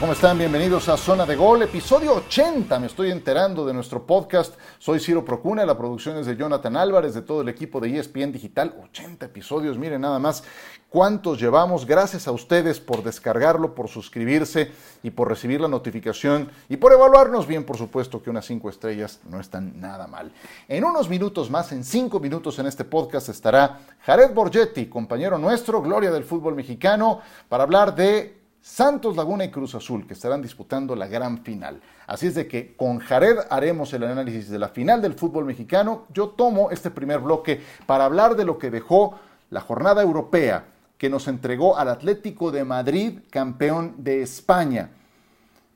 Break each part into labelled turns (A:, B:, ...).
A: ¿cómo están? Bienvenidos a Zona de Gol, episodio 80. Me estoy enterando de nuestro podcast. Soy Ciro Procuna, la producción es de Jonathan Álvarez, de todo el equipo de ESPN Digital. 80 episodios, miren nada más cuántos llevamos. Gracias a ustedes por descargarlo, por suscribirse y por recibir la notificación y por evaluarnos bien, por supuesto que unas 5 estrellas no están nada mal. En unos minutos más, en 5 minutos en este podcast estará Jared Borgetti, compañero nuestro, gloria del fútbol mexicano, para hablar de Santos Laguna y Cruz Azul, que estarán disputando la gran final. Así es de que con Jared haremos el análisis de la final del fútbol mexicano. Yo tomo este primer bloque para hablar de lo que dejó la jornada europea que nos entregó al Atlético de Madrid, campeón de España.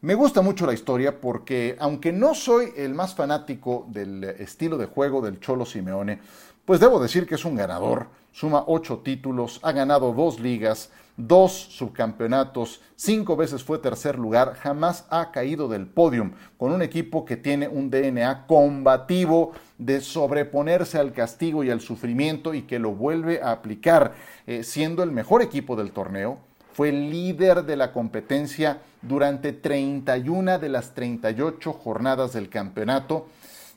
A: Me gusta mucho la historia porque, aunque no soy el más fanático del estilo de juego del Cholo Simeone, pues debo decir que es un ganador. Suma ocho títulos, ha ganado dos ligas, dos subcampeonatos, cinco veces fue tercer lugar, jamás ha caído del podium, con un equipo que tiene un DNA combativo de sobreponerse al castigo y al sufrimiento y que lo vuelve a aplicar, eh, siendo el mejor equipo del torneo. Fue líder de la competencia durante 31 de las 38 jornadas del campeonato.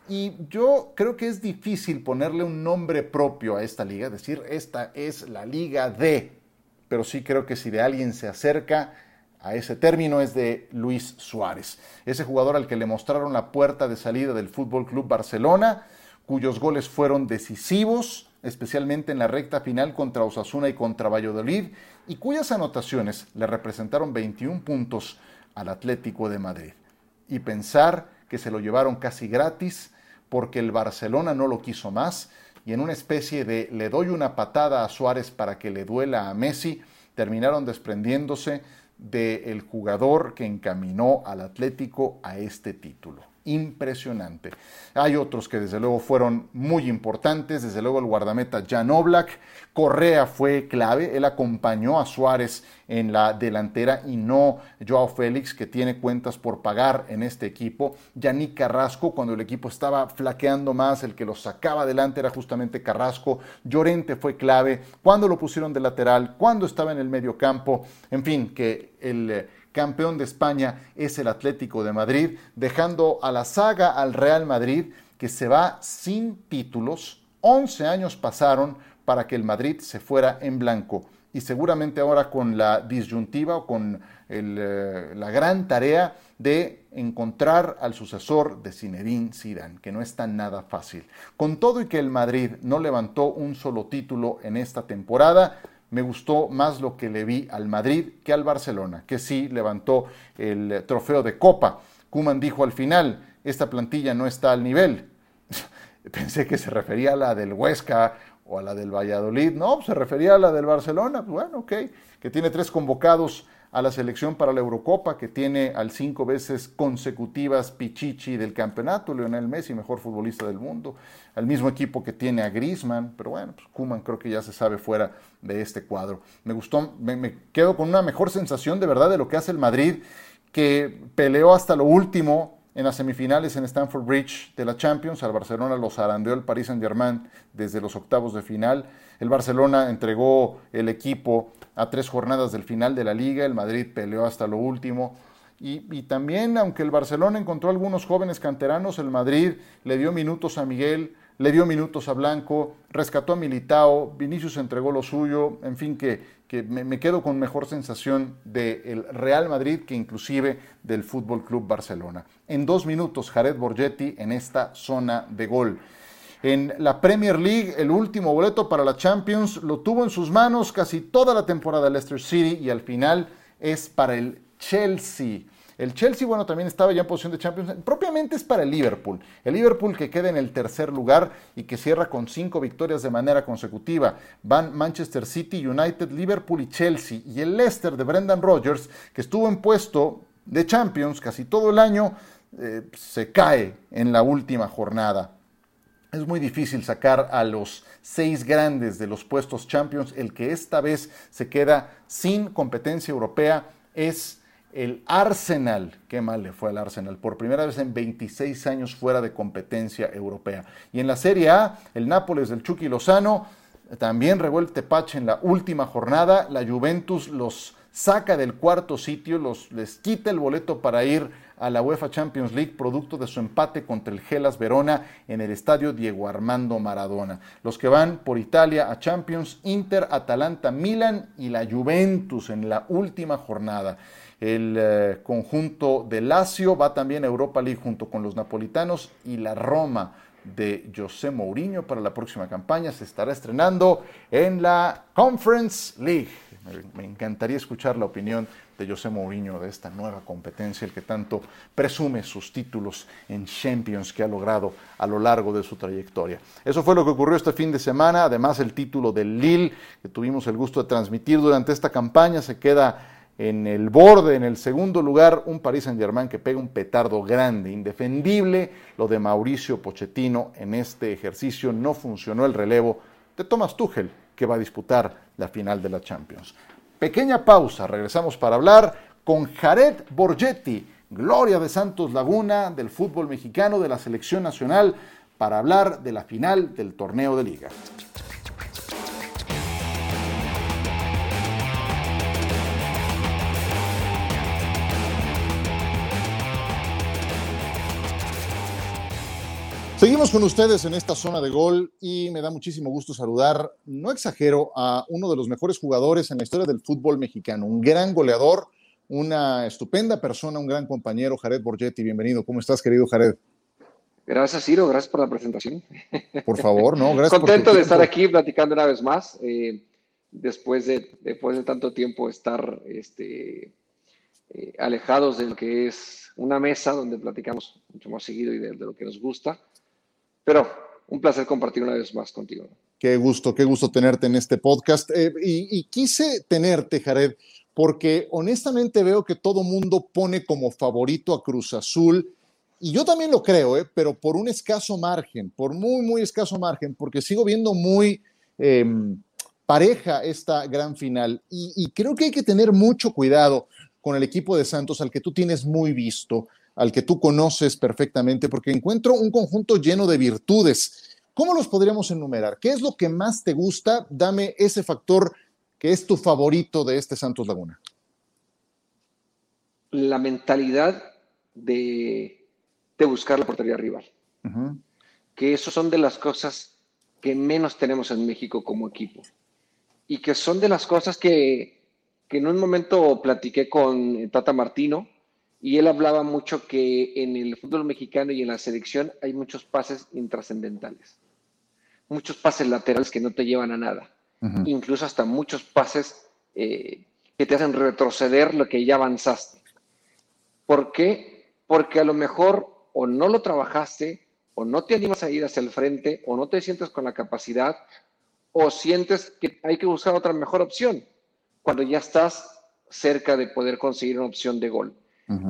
A: Y yo creo que es difícil ponerle un nombre propio a esta liga, decir, esta es la liga de pero sí creo que si de alguien se acerca a ese término es de Luis Suárez, ese jugador al que le mostraron la puerta de salida del Fútbol Club Barcelona, cuyos goles fueron decisivos, especialmente en la recta final contra Osasuna y contra Valladolid, y cuyas anotaciones le representaron 21 puntos al Atlético de Madrid. Y pensar que se lo llevaron casi gratis porque el Barcelona no lo quiso más y en una especie de le doy una patada a Suárez para que le duela a Messi, terminaron desprendiéndose del jugador que encaminó al Atlético a este título impresionante. Hay otros que desde luego fueron muy importantes, desde luego el guardameta Jan Oblak, Correa fue clave, él acompañó a Suárez en la delantera y no Joao Félix, que tiene cuentas por pagar en este equipo. Yannick Carrasco, cuando el equipo estaba flaqueando más, el que lo sacaba adelante era justamente Carrasco. Llorente fue clave, cuando lo pusieron de lateral, cuando estaba en el medio campo, en fin, que el campeón de España es el Atlético de Madrid, dejando a la saga al Real Madrid que se va sin títulos. 11 años pasaron para que el Madrid se fuera en blanco y seguramente ahora con la disyuntiva o con eh, la gran tarea de encontrar al sucesor de Zinedine Zidane, que no es tan nada fácil. Con todo y que el Madrid no levantó un solo título en esta temporada, me gustó más lo que le vi al Madrid que al Barcelona, que sí levantó el trofeo de Copa. Kuman dijo al final, esta plantilla no está al nivel. Pensé que se refería a la del Huesca o a la del Valladolid. No, se refería a la del Barcelona. Bueno, ok, que tiene tres convocados a la selección para la Eurocopa, que tiene al cinco veces consecutivas Pichichi del campeonato, Lionel Messi, mejor futbolista del mundo, al mismo equipo que tiene a Griezmann, pero bueno, pues Kuman creo que ya se sabe fuera de este cuadro. Me gustó, me, quedo con una mejor sensación de verdad de lo que hace el Madrid, que peleó hasta lo último en las semifinales en Stamford Bridge de la Champions. Al Barcelona los arandeó el Paris Saint-Germain desde los octavos de final. El Barcelona entregó el equipo a tres jornadas del final de la liga, el Madrid peleó hasta lo último. Y, también, aunque el Barcelona encontró algunos jóvenes canteranos, el Madrid le dio minutos a Miguel, le dio minutos a Blanco, rescató a Militao, Vinicius entregó lo suyo, en fin, que, que me, quedo con mejor sensación del Real Madrid que inclusive del Fútbol Club Barcelona. En dos minutos, Jared Borgetti en esta zona de gol. En la Premier League, el último boleto para la Champions lo tuvo en sus manos casi toda la temporada Leicester City y al final es para el Chelsea. El Chelsea, bueno, también estaba ya en posición de Champions. Propiamente es para el Liverpool. El Liverpool que queda en el tercer lugar y que cierra con cinco victorias de manera consecutiva. Van Manchester City, United, Liverpool y Chelsea. Y el Leicester de Brendan Rodgers, que estuvo en puesto de Champions casi todo el año, eh, se cae en la última jornada es muy difícil sacar a los seis grandes de los puestos Champions. El que esta vez se queda sin competencia europea es el Arsenal. Qué mal le fue al Arsenal. Por primera vez en 26 años fuera de competencia europea. Y en la Serie A, el Nápoles del Chucky Lozano también revuelte Tepache en la última jornada. La Juventus los saca del cuarto sitio, los, les quita el boleto para ir a la UEFA Champions League producto de su empate contra el Gelas Verona en el estadio Diego Armando Maradona. Los que van por Italia a Champions, Inter, Atalanta, Milan y la Juventus en la última jornada. El eh, conjunto de Lazio va también a Europa League junto con los napolitanos y la Roma de José Mourinho para la próxima campaña se estará estrenando en la Conference League. Me encantaría escuchar la opinión de José Mourinho de esta nueva competencia, el que tanto presume sus títulos en Champions que ha logrado a lo largo de su trayectoria. Eso fue lo que ocurrió este fin de semana. Además, el título del Lille, que tuvimos el gusto de transmitir durante esta campaña, se queda en el borde, en el segundo lugar, un Paris Saint-Germain que pega un petardo grande, indefendible. Lo de Mauricio Pochettino en este ejercicio no funcionó el relevo de Thomas Tuchel, que va a disputar la final de la Champions. Pequeña pausa, regresamos para hablar con Jared Borgetti, gloria de Santos Laguna, del fútbol mexicano, de la selección nacional, para hablar de la final del torneo de liga. Seguimos con ustedes en esta zona de gol y me da muchísimo gusto saludar, no exagero, a uno de los mejores jugadores en la historia del fútbol mexicano, un gran goleador, una estupenda persona, un gran compañero, Jared Borgetti. Bienvenido. ¿Cómo estás, querido Jared?
B: Gracias, Ciro. Gracias por la presentación.
A: Por favor, no, gracias.
B: Contento de estar aquí platicando una vez más. Eh, después, de, después de tanto tiempo estar este, eh, alejados de lo que es una mesa donde platicamos mucho más seguido y de lo que nos gusta. Pero un placer compartir una vez más contigo.
A: Qué gusto, qué gusto tenerte en este podcast. Eh, y, quise tenerte, Jared, porque honestamente veo que todo mundo pone como favorito a Cruz Azul. Y yo también lo creo, eh, pero por un escaso margen, por muy, muy escaso margen, porque sigo viendo muy em, pareja esta gran final. y creo que hay que tener mucho cuidado con el equipo de Santos, al que tú tienes muy visto al que tú conoces perfectamente, porque encuentro un conjunto lleno de virtudes. ¿Cómo los podríamos enumerar? ¿Qué es lo que más te gusta? Dame ese factor que es tu favorito de este Santos Laguna.
B: La mentalidad de, buscar la portería rival. Que eso son de las cosas que menos tenemos en México como equipo. Y que son de las cosas que, que en un momento platiqué con Tata Martino, y él hablaba mucho que en el fútbol mexicano y en la selección hay muchos pases intrascendentales, muchos pases laterales que no te llevan a nada, incluso hasta muchos pases eh, que te hacen retroceder lo que ya avanzaste. ¿Por qué? Porque a lo mejor o no lo trabajaste, o no te animas a ir hacia el frente, o no te sientes con la capacidad, o sientes que hay que buscar otra mejor opción cuando ya estás cerca de poder conseguir una opción de gol.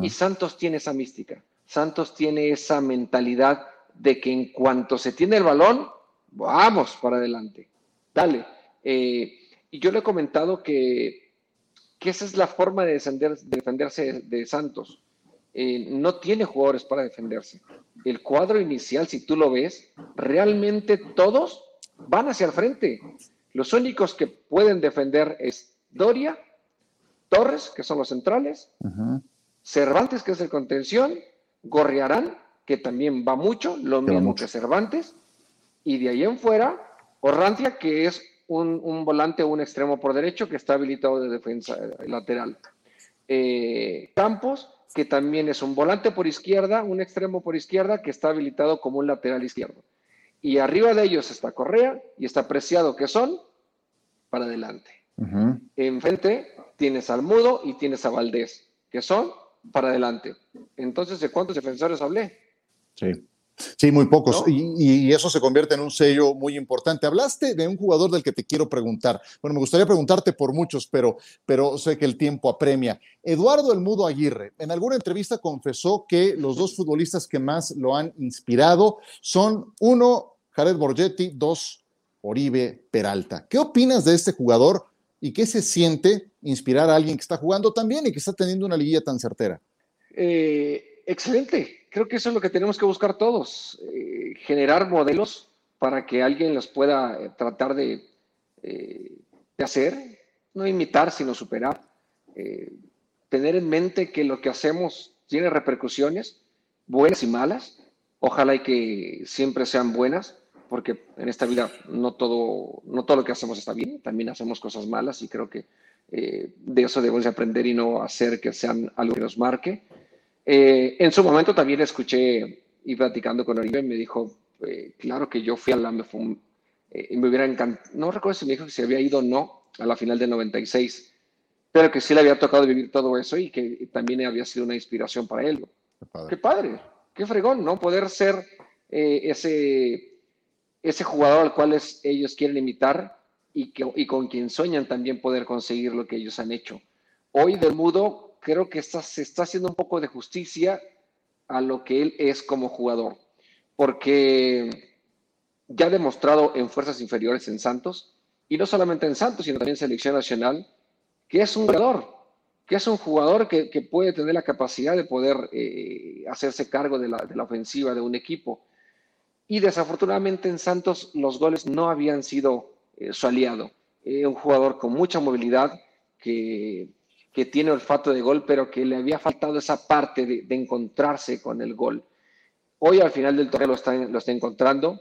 B: Y Santos tiene esa mística. Santos tiene esa mentalidad de que en cuanto se tiene el balón, vamos para adelante. Dale. Eh, y yo le he comentado que, esa es la forma de, defenderse de Santos. Eh, no tiene jugadores para defenderse. El cuadro inicial, si tú lo ves, realmente todos van hacia el frente. Los únicos que pueden defender es Doria, Torres, que son los centrales, Cervantes, que es el contención, Gorriarán, que también va mucho, lo mismo que Cervantes, y de ahí en fuera, Orrantia, que es un, volante o un extremo por derecho que está habilitado de defensa eh, lateral. Eh, Campos, que también es un volante por izquierda, un extremo por izquierda que está habilitado como un lateral izquierdo. Y arriba de ellos está Correa y está Preciado, que son para adelante. Enfrente tienes al Mudo y tienes a Valdés, que son para adelante. Entonces, ¿de cuántos defensores hablé?
A: Sí. Sí, muy pocos. Y, eso se convierte en un sello muy importante. Hablaste de un jugador del que te quiero preguntar. Bueno, me gustaría preguntarte por muchos, pero, pero sé que el tiempo apremia. Eduardo El Mudo Aguirre, en alguna entrevista confesó que los dos futbolistas que más lo han inspirado son uno, Jared Borgetti, dos, Oribe Peralta. ¿Qué opinas de este jugador y qué se siente inspirar a alguien que está jugando tan bien y que está teniendo una liguilla tan certera.
B: Eh, excelente. Creo que eso es lo que tenemos que buscar todos. Eh, generar modelos para que alguien los pueda eh, tratar de, de, hacer, no imitar, sino superar. tener en mente que lo que hacemos tiene repercusiones, buenas y malas. Ojalá y que siempre sean buenas, porque en esta vida no todo, no todo lo que hacemos está bien, también hacemos cosas malas y creo que eh, de eso debemos de aprender y no hacer que sean algo que nos marque. Eh, en su momento también escuché y platicando con Oribe, me dijo, eh, claro que yo fui a la me, y me hubiera encantado, no recuerdo si me dijo que se había ido o no a la final del 96, pero que sí le había tocado vivir todo eso y que también había sido una inspiración para él. Qué padre, qué, fregón, ¿no? Poder ser ese, ese jugador al cual ellos quieren imitar y, con quien sueñan también poder conseguir lo que ellos han hecho. Hoy del Mudo creo que está, se está haciendo un poco de justicia a lo que él es como jugador, porque ya ha demostrado en fuerzas inferiores en Santos, y no solamente en Santos, sino también en selección nacional, que es un jugador, que es un jugador que, puede tener la capacidad de poder eh, hacerse cargo de la ofensiva de un equipo. Y desafortunadamente en Santos los goles no habían sido eh, su aliado. Eh, un jugador con mucha movilidad, que, que, tiene olfato de gol, pero que le había faltado esa parte de, encontrarse con el gol. Hoy al final del torneo lo está, lo está encontrando.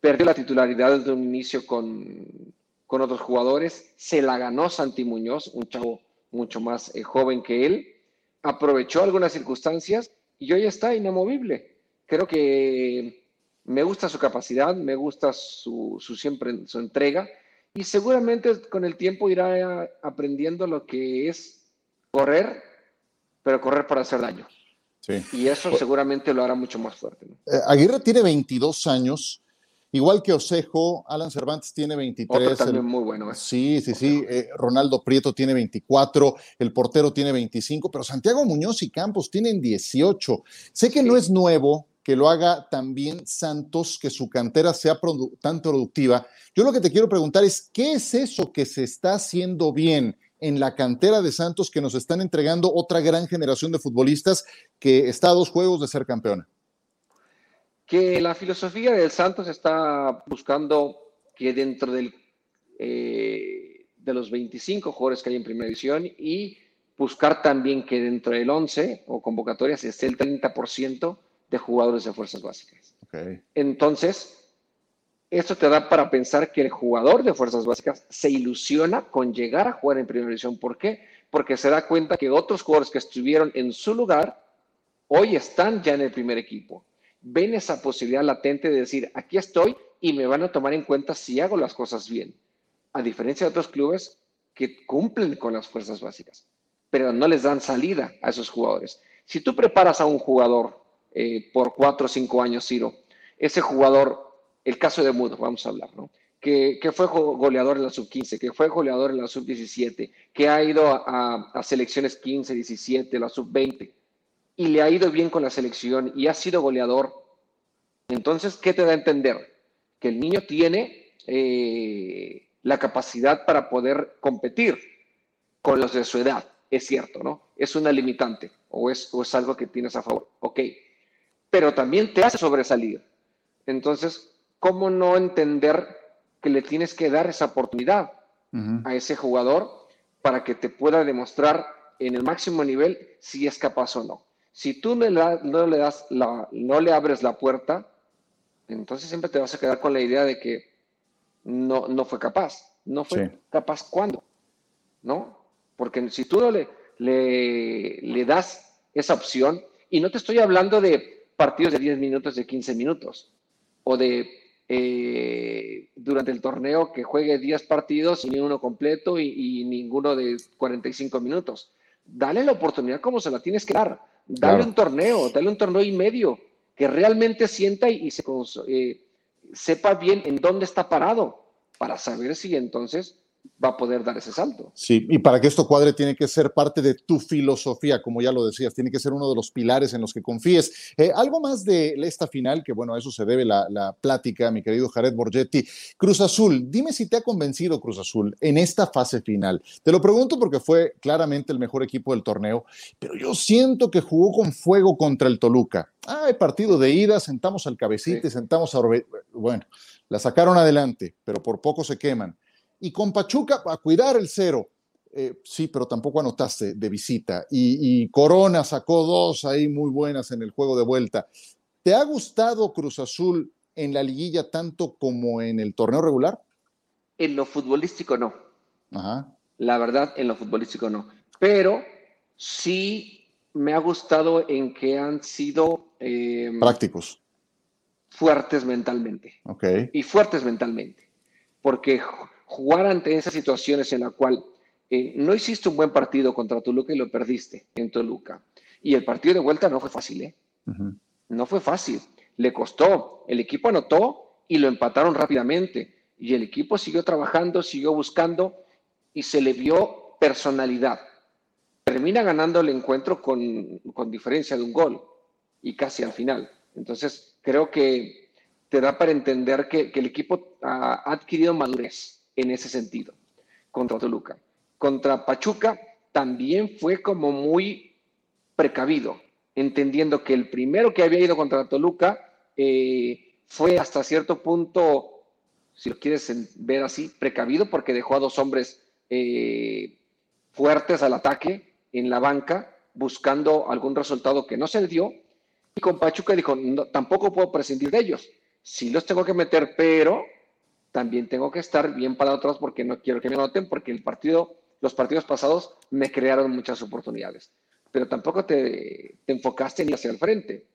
B: Perdió la titularidad desde un inicio con, con otros jugadores. Se la ganó Santi Muñoz, un chavo mucho más eh, joven que él. Aprovechó algunas circunstancias y hoy está inamovible. Creo que me gusta su capacidad, me gusta su, siempre su entrega y seguramente con el tiempo irá aprendiendo lo que es correr, pero correr para hacer daño. Y eso seguramente lo hará mucho más fuerte.
A: Eh, Aguirre tiene 22 años, igual que Osejo, Alan Cervantes tiene 23.
B: también muy bueno.
A: ¿eh? Sí, sí, sí. Eh, Ronaldo Prieto tiene 24, el portero tiene 25, pero Santiago Muñoz y Campos tienen 18. Sé que no es nuevo, que lo haga también Santos, que su cantera sea tan productiva. Yo lo que te quiero preguntar es, ¿qué es eso que se está haciendo bien en la cantera de Santos que nos están entregando otra gran generación de futbolistas que está a dos juegos de ser campeona?
B: Que la filosofía del Santos está buscando que dentro del, eh, de los 25 jugadores que hay en primera división y buscar también que dentro del 11 o convocatorias esté el 30% de jugadores de fuerzas básicas. Entonces, esto te da para pensar que el jugador de fuerzas básicas se ilusiona con llegar a jugar en primera división. ¿Por qué? Porque se da cuenta que otros jugadores que estuvieron en su lugar hoy están ya en el primer equipo. Ven esa posibilidad latente de decir, aquí estoy y me van a tomar en cuenta si hago las cosas bien. A diferencia de otros clubes que cumplen con las fuerzas básicas, pero no les dan salida a esos jugadores. Si tú preparas a un jugador eh, por cuatro o cinco años, Ciro. Ese jugador, el caso de Mudo, vamos a hablar, ¿no? Que, fue goleador en la sub-15, que fue goleador en la sub-17, que ha ido a, selecciones 15, 17, la sub-20, y le ha ido bien con la selección y ha sido goleador. Entonces, ¿qué te da a entender? Que el niño tiene eh, la capacidad para poder competir con los de su edad. Es cierto, ¿no? Es una limitante o es, o es algo que tienes a favor. Ok, pero también te hace sobresalir. Entonces, ¿cómo no entender que le tienes que dar esa oportunidad a ese jugador para que te pueda demostrar en el máximo nivel si es capaz o no? Si tú no le, das la, no le abres la puerta, entonces siempre te vas a quedar con la idea de que no, no fue capaz. ¿No fue capaz cuándo? ¿No? Porque si tú no le, le, le das esa opción, y no te estoy hablando de partidos de 10 minutos, de 15 minutos, o de eh, durante el torneo que juegue 10 partidos y ni uno completo y, ninguno de 45 minutos. Dale la oportunidad como se la tienes que dar. Dale un torneo, dale un torneo y medio, que realmente sienta y, se, eh, sepa bien en dónde está parado, para saber si entonces va a poder dar ese salto.
A: Sí, y para que esto cuadre tiene que ser parte de tu filosofía, como ya lo decías, tiene que ser uno de los pilares en los que confíes. Eh, algo más de esta final, que bueno, a eso se debe la, la, plática, mi querido Jared Borgetti. Cruz Azul, dime si te ha convencido Cruz Azul en esta fase final. Te lo pregunto porque fue claramente el mejor equipo del torneo, pero yo siento que jugó con fuego contra el Toluca. Ah, hay partido de ida, sentamos al cabecito y sentamos a... Bueno, la sacaron adelante, pero por poco se queman y con Pachuca a cuidar el cero. eh, sí, pero tampoco anotaste de visita. Y, Corona sacó dos ahí muy buenas en el juego de vuelta. ¿Te ha gustado Cruz Azul en la liguilla tanto como en el torneo regular?
B: En lo futbolístico no. La verdad, en lo futbolístico no. Pero sí me ha gustado en que han sido...
A: Em, Prácticos.
B: Fuertes mentalmente.
A: Ok.
B: Y fuertes mentalmente. Porque jugar ante esas situaciones en la cual eh, no hiciste un buen partido contra Toluca y lo perdiste en Toluca. Y el partido de vuelta no fue fácil, ¿eh? No fue fácil. Le costó. El equipo anotó y lo empataron rápidamente. Y el equipo siguió trabajando, siguió buscando y se le vio personalidad. Termina ganando el encuentro con, con diferencia de un gol y casi al final. Entonces, creo que te da para entender que, que el equipo ha adquirido madurez en ese sentido contra Toluca contra Pachuca también fue como muy precavido, entendiendo que el primero que había ido contra Toluca eh, fue hasta cierto punto, si lo quieres ver así, precavido porque dejó a dos hombres eh, fuertes al ataque en la banca, buscando algún resultado que no se dio. Y con Pachuca dijo, tampoco puedo prescindir de ellos. Sí los tengo que meter, pero también tengo que estar bien para otros porque no quiero que me noten, porque el partido los partidos pasados me crearon muchas oportunidades, pero tampoco te, enfocaste ni hacia el frente,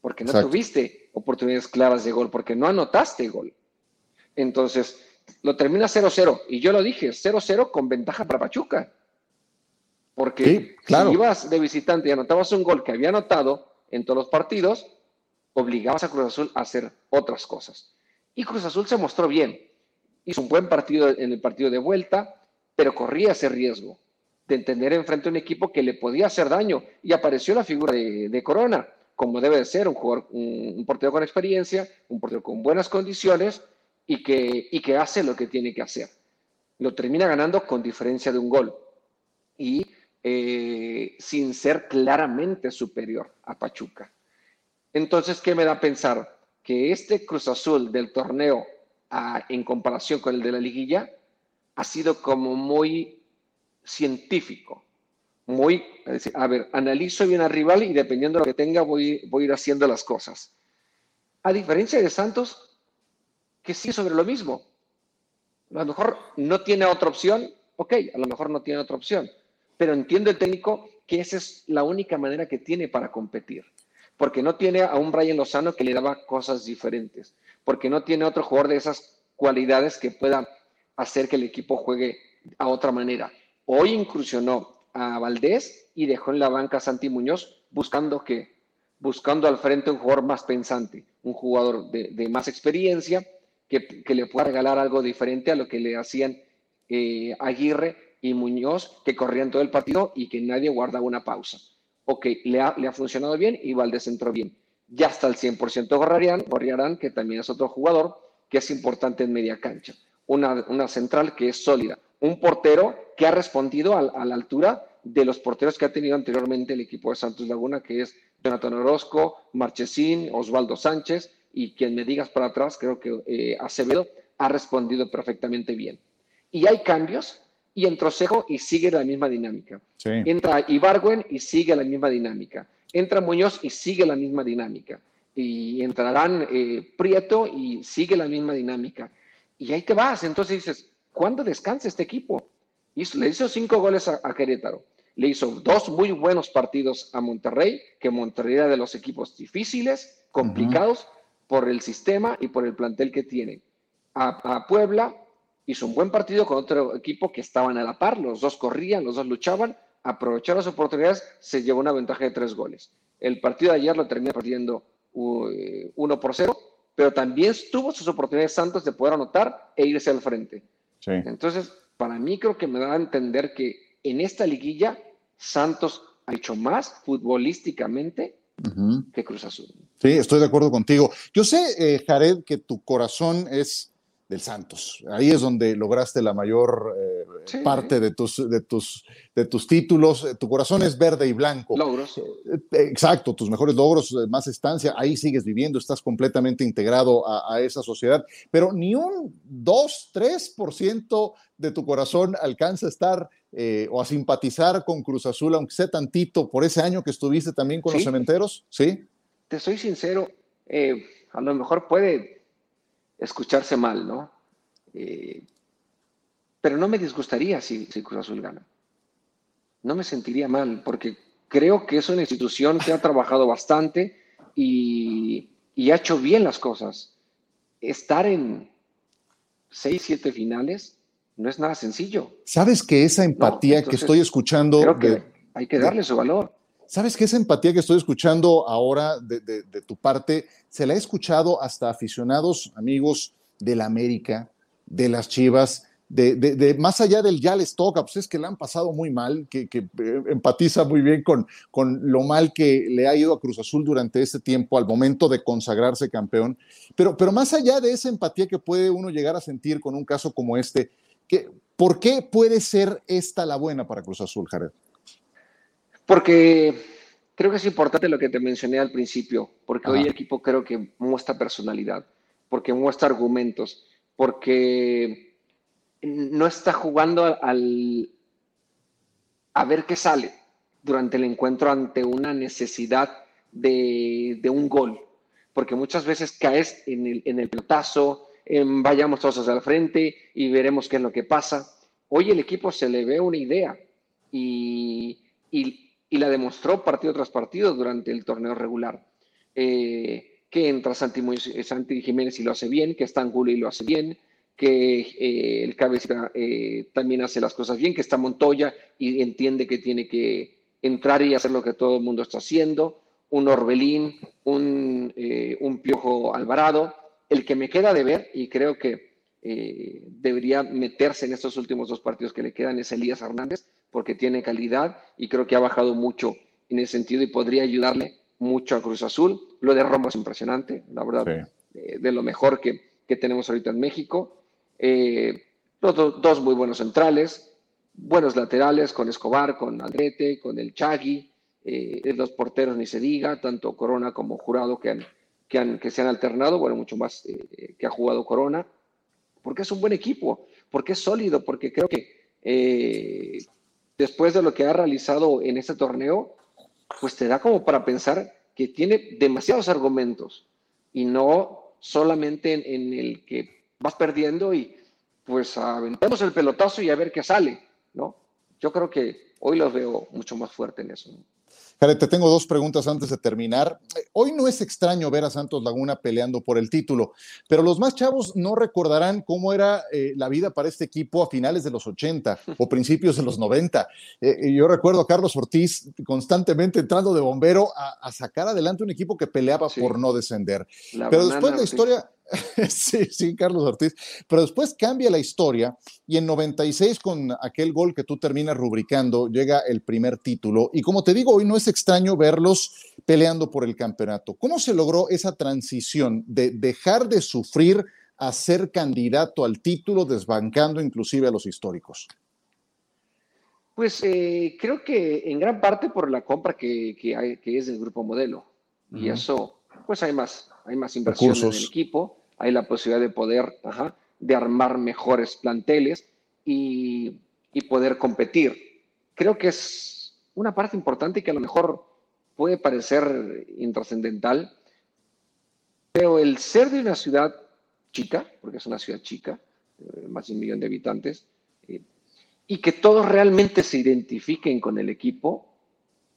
B: porque no tuviste oportunidades claras de gol, porque no anotaste gol. Entonces, lo termina 0-0, y yo lo dije, 0-0 con ventaja para Pachuca. Porque si ibas de visitante y anotabas un gol que había anotado en todos los partidos, obligabas a Cruz Azul a hacer otras cosas. Y Cruz Azul se mostró bien. Hizo un buen partido en el partido de vuelta, pero corría ese riesgo de tener enfrente a un equipo que le podía hacer daño y apareció la figura de, Corona, como debe de ser un jugador, un, portero con experiencia, un portero con buenas condiciones y que, y que hace lo que tiene que hacer. Lo termina ganando con diferencia de un gol y eh, sin ser claramente superior a Pachuca. Entonces, ¿qué me da a pensar? Que este Cruz Azul del torneo en comparación con el de la liguilla ha sido como muy científico, muy, a ver, analizo bien al rival y dependiendo de lo que tenga voy, voy a ir haciendo las cosas. A diferencia de Santos, que sí sobre lo mismo. A lo mejor no tiene otra opción, ok, a lo mejor no tiene otra opción, pero entiendo el técnico que esa es la única manera que tiene para competir, porque no tiene a un Brian Lozano que le daba cosas diferentes, porque no tiene otro jugador de esas cualidades que pueda hacer que el equipo juegue a otra manera. Hoy incursionó a Valdés y dejó en la banca a Santi Muñoz buscando que buscando al frente un jugador más pensante, un jugador de, más experiencia que, le pueda regalar algo diferente a lo que le hacían eh, Aguirre y Muñoz, que corrían todo el partido y que nadie guardaba una pausa. Ok, le ha, le ha funcionado bien y Valdés entró bien. Ya está al 100% Gorriarán, Gorriarán, que también es otro jugador que es importante en media cancha una, central que es sólida, un portero que ha respondido a, la altura de los porteros que ha tenido anteriormente el equipo de Santos Laguna, que es Jonathan Orozco, Marchesín, Osvaldo Sánchez, y quien me digas para atrás, creo que eh, Acevedo ha respondido perfectamente bien. Y hay cambios, y entró Cejo y sigue la misma dinámica. Entra Ibargüen y sigue la misma dinámica. Entra Muñoz y sigue la misma dinámica. Y entrarán eh, Prieto y sigue la misma dinámica y ahí te vas. Entonces dices, ¿cuándo descansa este equipo? le hizo cinco goles a, Querétaro. Le hizo dos muy buenos partidos a Monterrey, que Monterrey era de los equipos difíciles, complicados por el sistema y por el plantel que tiene. A, Puebla hizo un buen partido con otro equipo que estaban a la par, los dos corrían, los dos luchaban, aprovecharon las oportunidades, se llevó una ventaja de tres goles. El partido de ayer lo terminó perdiendo uh, uno por cero pero también tuvo sus oportunidades Santos de poder anotar e irse al frente. Entonces, para mí creo que me da a entender que en esta liguilla Santos ha hecho más futbolísticamente que Cruz Azul.
A: Sí, estoy de acuerdo contigo. Yo sé, eh, Jared, que tu corazón es del Santos. Ahí es donde lograste la mayor eh, parte de tus, de, tus, de tus títulos. Tu corazón es verde y blanco.
B: Logros. Eh,
A: exacto, tus mejores logros, eh, más estancia, ahí sigues viviendo, estás completamente integrado a, a esa sociedad, pero ni un 2, 3% de tu corazón alcanza a estar eh, o a simpatizar con Cruz Azul, aunque sea tantito, por ese año que estuviste también con los cementeros? Sí.
B: Te soy sincero, eh, a lo mejor puede escucharse mal, ¿no? Eh, pero no me disgustaría si, si Cruz Azul gana. No me sentiría mal, porque creo que es una institución que ha trabajado bastante y, ha hecho bien las cosas. Estar en seis, siete finales no es nada sencillo.
A: ¿Sabes que esa empatía que estoy escuchando...
B: Creo que hay que darle su valor.
A: ¿Sabes que esa empatía que estoy escuchando ahora de, tu parte, se la he escuchado hasta aficionados, amigos de la América, de las Chivas, de, más allá del ya les toca, pues es que le han pasado muy mal, que, eh, empatiza muy bien con, con, lo mal que le ha ido a Cruz Azul durante este tiempo al momento de consagrarse campeón. Pero, pero más allá de esa empatía que puede uno llegar a sentir con un caso como este, que, ¿por qué puede ser esta la buena para Cruz Azul, Jared?
B: Porque creo que es importante lo que te mencioné al principio, porque hoy el equipo creo que muestra personalidad, porque muestra argumentos, porque no está jugando al, a ver qué sale durante el encuentro ante una necesidad de, un gol, porque muchas veces caes en el, en el pelotazo, en vayamos todos hacia el frente y veremos qué es lo que pasa. Hoy el equipo se le ve una idea y, la demostró partido tras partido durante el torneo regular. Eh, que entra Santi, Santi Jiménez y lo hace bien, que está Angulo y lo hace bien, que eh, el cabeza eh, también hace las cosas bien, que está Montoya y entiende que tiene que entrar y hacer lo que todo el mundo está haciendo, un Orbelín, un, eh, un Piojo Alvarado. El que me queda de ver, y creo que debería meterse en estos últimos dos partidos que le quedan, es Elías Hernández, porque tiene calidad y creo que ha bajado mucho en ese sentido y podría ayudarle mucho a Cruz Azul. Lo de Romo es impresionante, la verdad, de lo mejor que, que tenemos ahorita en México. Eh, dos muy buenos centrales, buenos laterales con Escobar, con Andrete, con el Chagui, eh, los porteros ni se diga, tanto Corona como Jurado que, han, que, han, que se han alternado, bueno, mucho más eh, que ha jugado Corona, porque es un buen equipo, porque es sólido, porque creo que después de lo que ha realizado en este torneo, pues te da como para pensar que tiene demasiados argumentos y no solamente en el que vas perdiendo y pues aventemos el pelotazo y a ver qué sale, ¿no? Yo creo que hoy los veo mucho más fuerte en eso.
A: Jared, te tengo dos preguntas antes de terminar. Hoy no es extraño ver a Santos Laguna peleando por el título, pero los más chavos no recordarán cómo era eh, la vida para este equipo a finales de los 80 o principios de los 90. Eh, yo recuerdo a Carlos Ortiz constantemente entrando de bombero a, sacar adelante un equipo que peleaba por no descender. pero después la historia sí, sí, Carlos Ortiz. Pero después cambia la historia y en 96 con aquel gol que tú terminas rubricando llega el primer título. Y como te digo, hoy no es extraño verlos peleando por el campeonato. ¿Cómo se logró esa transición de dejar de sufrir a ser candidato al título, desbancando inclusive a los históricos?
B: Pues eh, creo que en gran parte por la compra que, es del grupo modelo. Y eso, pues hay más, hay más inversión en el equipo hay la posibilidad de poder, de armar mejores planteles y, poder competir. Creo que es una parte importante que a lo mejor puede parecer intrascendental, pero el ser de una ciudad chica, porque es una ciudad chica, eh, más de un millón de habitantes, eh, y que todos realmente se identifiquen con el equipo,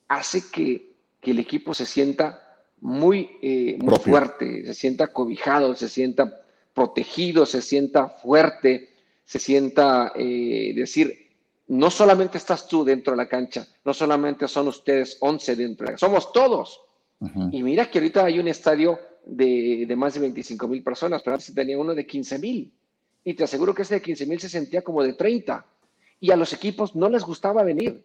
B: hace que, que el equipo se sienta muy, eh, muy fuerte, se sienta cobijado, se sienta protegido, se sienta fuerte, se sienta eh, decir, no solamente estás tú dentro de la cancha, no solamente son ustedes 11 dentro de la somos todos. Y mira que ahorita hay un estadio de, de más de 25 mil personas, pero antes tenía uno de 15 mil. Y te aseguro que ese de 15 mil se sentía como de 30. Y a los equipos no les gustaba venir.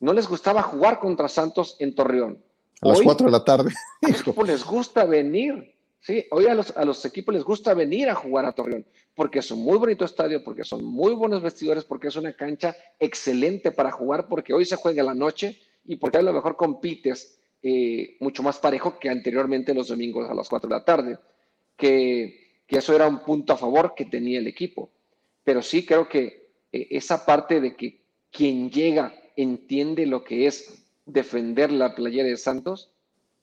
B: No les gustaba jugar contra Santos en Torreón.
A: A las 4 de la tarde.
B: A los equipos les gusta venir. Sí, hoy a los, a los equipos les gusta venir a jugar a Torreón porque es un muy bonito estadio, porque son muy buenos vestidores, porque es una cancha excelente para jugar, porque hoy se juega la noche y porque a lo mejor compites eh, mucho más parejo que anteriormente los domingos a las 4 de la tarde, que, que, eso era un punto a favor que tenía el equipo. Pero sí creo que eh, esa parte de que quien llega entiende lo que es defender la playera de Santos,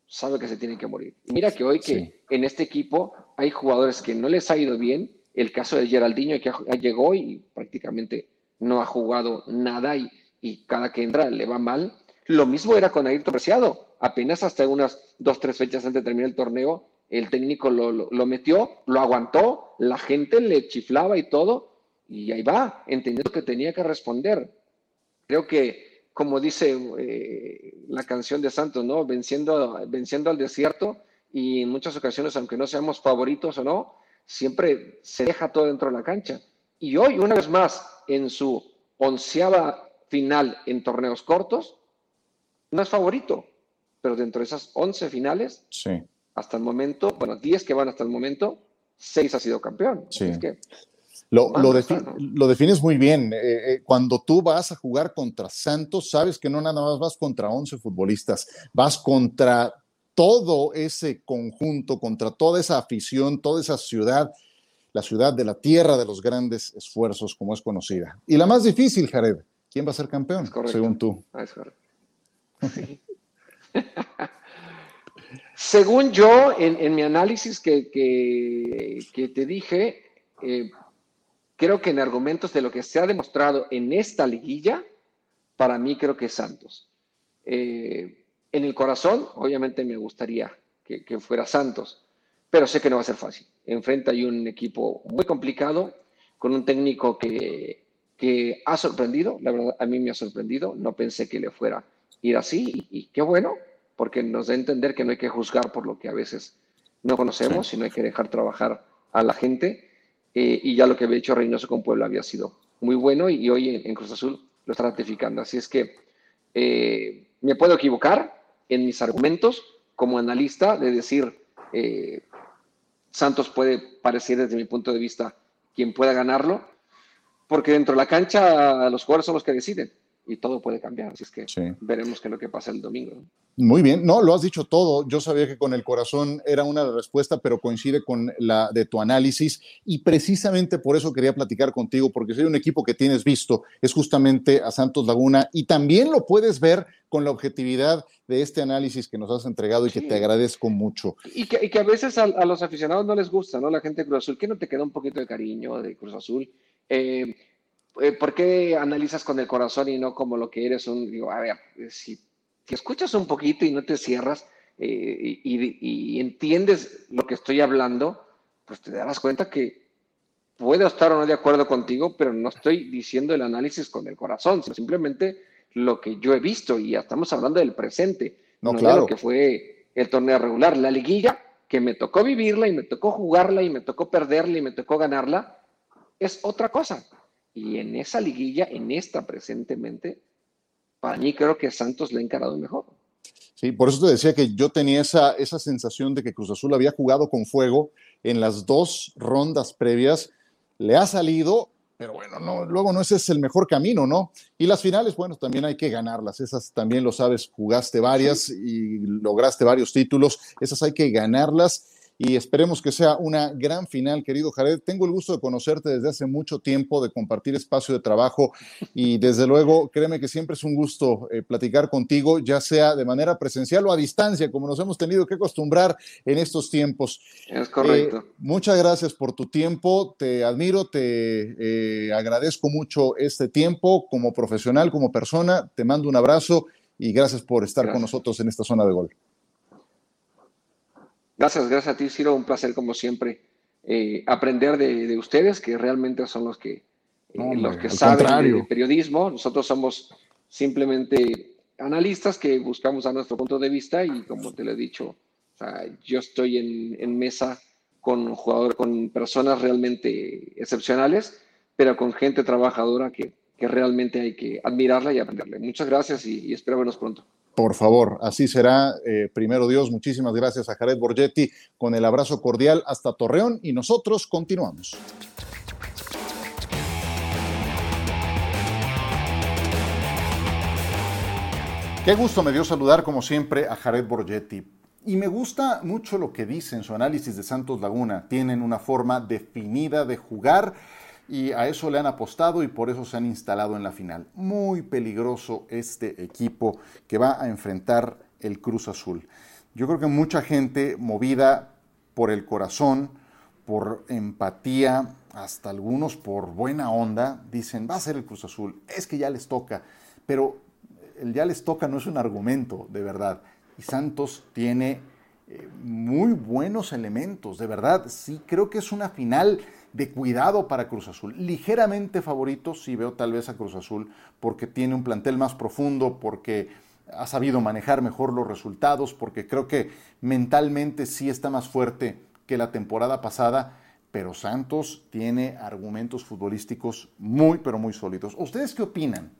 B: sabe que se tiene que morir. mira que hoy que en este equipo hay jugadores que no les ha ido bien, el caso de Geraldinho que llegó y prácticamente no ha jugado nada y, cada que entra le va mal. Lo mismo era con Ayrton Preciado. Apenas hasta unas dos, tres fechas antes de terminar el torneo, el técnico lo, lo, metió, lo aguantó, la gente le chiflaba y todo, y ahí va, entendiendo que tenía que responder. Creo que, como dice eh, la canción de Santos, ¿no? Venciendo, venciendo al desierto, y en muchas ocasiones, aunque no seamos favoritos o no, siempre se deja todo dentro de la cancha. Y hoy, una vez más, en su onceava final en torneos cortos, no es favorito, pero dentro de esas once finales,
A: sí.
B: hasta el momento, bueno, diez que van hasta el momento, seis ha sido campeón.
A: Sí. Lo, lo, defines muy bien. Eh, eh, cuando tú vas a jugar contra Santos, sabes que no nada más vas contra once futbolistas, vas contra todo ese conjunto, contra toda esa afición, toda esa ciudad, la ciudad de la tierra de los grandes esfuerzos, como es conocida. Y la más difícil, Jared, ¿quién va a ser campeón, según tú?
B: Ah, según yo, en, mi análisis que, que, te dije, eh, creo que en argumentos de lo que se ha demostrado en esta liguilla, para mí creo que es Santos. Eh, en el corazón, obviamente me gustaría que, fuera Santos, pero sé que no va a ser fácil. Enfrente hay un equipo muy complicado, con un técnico que, que ha sorprendido, la verdad a mí me ha sorprendido, no pensé que le fuera ir así y, qué bueno, porque nos da a entender que no hay que juzgar por lo que a veces no conocemos, sino hay que dejar trabajar a la gente. Eh, y ya lo que había hecho Reynoso con Puebla había sido muy bueno y, hoy en, Cruz Azul lo está ratificando. Así es que eh, me puedo equivocar, en mis argumentos como analista de decir, eh, Santos puede parecer desde mi punto de vista quien pueda ganarlo, porque dentro de la cancha los jugadores son los que deciden y todo puede cambiar. Así es que veremos qué es lo que pasa el domingo.
A: Muy bien, no, lo has dicho todo. Yo sabía que con el corazón era una respuesta, pero coincide con la de tu análisis y precisamente por eso quería platicar contigo, porque hay un equipo que tienes visto, es justamente a Santos Laguna y también lo puedes ver con la objetividad de este análisis que nos has entregado y que te agradezco mucho.
B: Y que, a veces a, los aficionados no les gusta, ¿no? La gente de Cruz Azul, que no te queda un poquito de cariño de Cruz Azul. Eh, ¿por qué analizas con el corazón y no como lo que eres un, digo, a ver, si, escuchas un poquito y no te cierras eh, y, entiendes lo que estoy hablando, pues te darás cuenta que puedo estar o no de acuerdo contigo, pero no estoy diciendo el análisis con el corazón, sino simplemente lo que yo he visto y ya estamos hablando del presente,
A: no, claro.
B: lo que fue el torneo regular, la liguilla, que me tocó vivirla y me tocó jugarla y me tocó perderla y me tocó ganarla, es otra cosa. Y en esa liguilla, en esta presentemente, para mí creo que Santos le ha encarado mejor.
A: Sí, por eso te decía que yo tenía esa, esa sensación de que Cruz Azul había jugado con fuego en las dos rondas previas. Le ha salido, pero bueno, no, luego no ese es el mejor camino, ¿no? Y las finales, bueno, también hay que ganarlas. Esas también lo sabes, jugaste varias y lograste varios títulos. Esas hay que ganarlas y esperemos que sea una gran final, querido Jared. Tengo el gusto de conocerte desde hace mucho tiempo, de compartir espacio de trabajo y desde luego, créeme que siempre es un gusto eh, platicar contigo, ya sea de manera presencial o a distancia, como nos hemos tenido que acostumbrar en estos tiempos.
B: Es correcto.
A: Eh, muchas gracias por tu tiempo, te admiro, te eh, agradezco mucho este tiempo como profesional, como persona, te mando un abrazo y gracias por estar con nosotros en esta zona de gol.
B: Gracias, gracias a ti, Ciro. Un placer, como siempre, eh, aprender de, ustedes, que realmente son los que, eh, los que saben de periodismo. Nosotros somos simplemente analistas que buscamos a nuestro punto de vista y, como te lo he dicho, yo estoy en, mesa con jugadores, con personas realmente excepcionales, pero con gente trabajadora que, realmente hay que admirarla y aprenderle. Muchas gracias y espero vernos pronto.
A: Por favor, así será. Eh, primero Dios, muchísimas gracias a Jared Borgetti con el abrazo cordial hasta Torreón y nosotros continuamos. Qué gusto me dio saludar como siempre a Jared Borgetti. Y me gusta mucho lo que dice en su análisis de Santos Laguna. Tienen una forma definida de jugar y a eso le han apostado y por eso se han instalado en la final. Muy peligroso este equipo que va a enfrentar el Cruz Azul. Yo creo que mucha gente movida por el corazón, por empatía, hasta algunos por buena onda, dicen, va a ser el Cruz Azul, es que ya les toca, pero el ya les toca no es un argumento, de verdad. Y Santos tiene eh, muy buenos elementos, de verdad. Sí, creo que es una final de cuidado para Cruz Azul. Ligeramente favorito, sí veo tal vez a Cruz Azul, porque tiene un plantel más profundo, porque ha sabido manejar mejor los resultados, porque creo que mentalmente sí está más fuerte que la temporada pasada, pero Santos tiene argumentos futbolísticos muy, pero muy sólidos. ¿Ustedes qué opinan?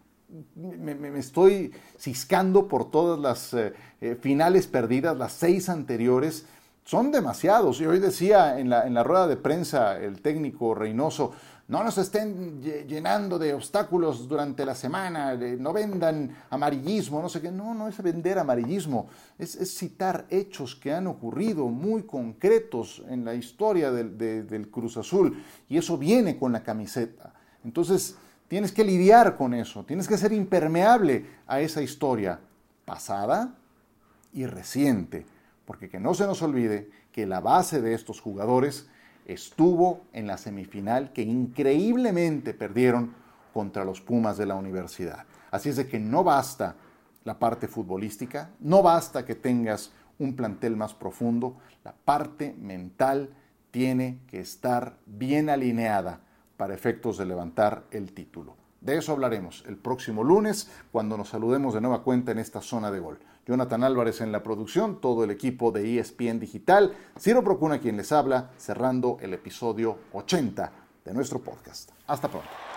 A: Me, estoy ciscando por todas las eh, eh, finales perdidas, las seis anteriores. Son demasiados. Y hoy decía en la, en la rueda de prensa el técnico Reynoso, no nos estén llenando de obstáculos durante la semana, no vendan amarillismo, no sé qué. No, no es vender amarillismo, es, citar hechos que han ocurrido muy concretos en la historia del, del Cruz Azul. Y eso viene con la camiseta. Entonces, Tienes que lidiar con eso, tienes que ser impermeable a esa historia pasada y reciente, porque que no se nos olvide que la base de estos jugadores estuvo en la semifinal que increíblemente perdieron contra los Pumas de la universidad. Así es de que no basta la parte futbolística, no basta que tengas un plantel más profundo, la parte mental tiene que estar bien alineada para efectos de levantar el título. De eso hablaremos el próximo lunes cuando nos saludemos de nueva cuenta en esta zona de gol. Jonathan Álvarez en la producción, todo el equipo de ESPN Digital, Ciro Procuna quien les habla, cerrando el episodio 80 de nuestro podcast. Hasta pronto.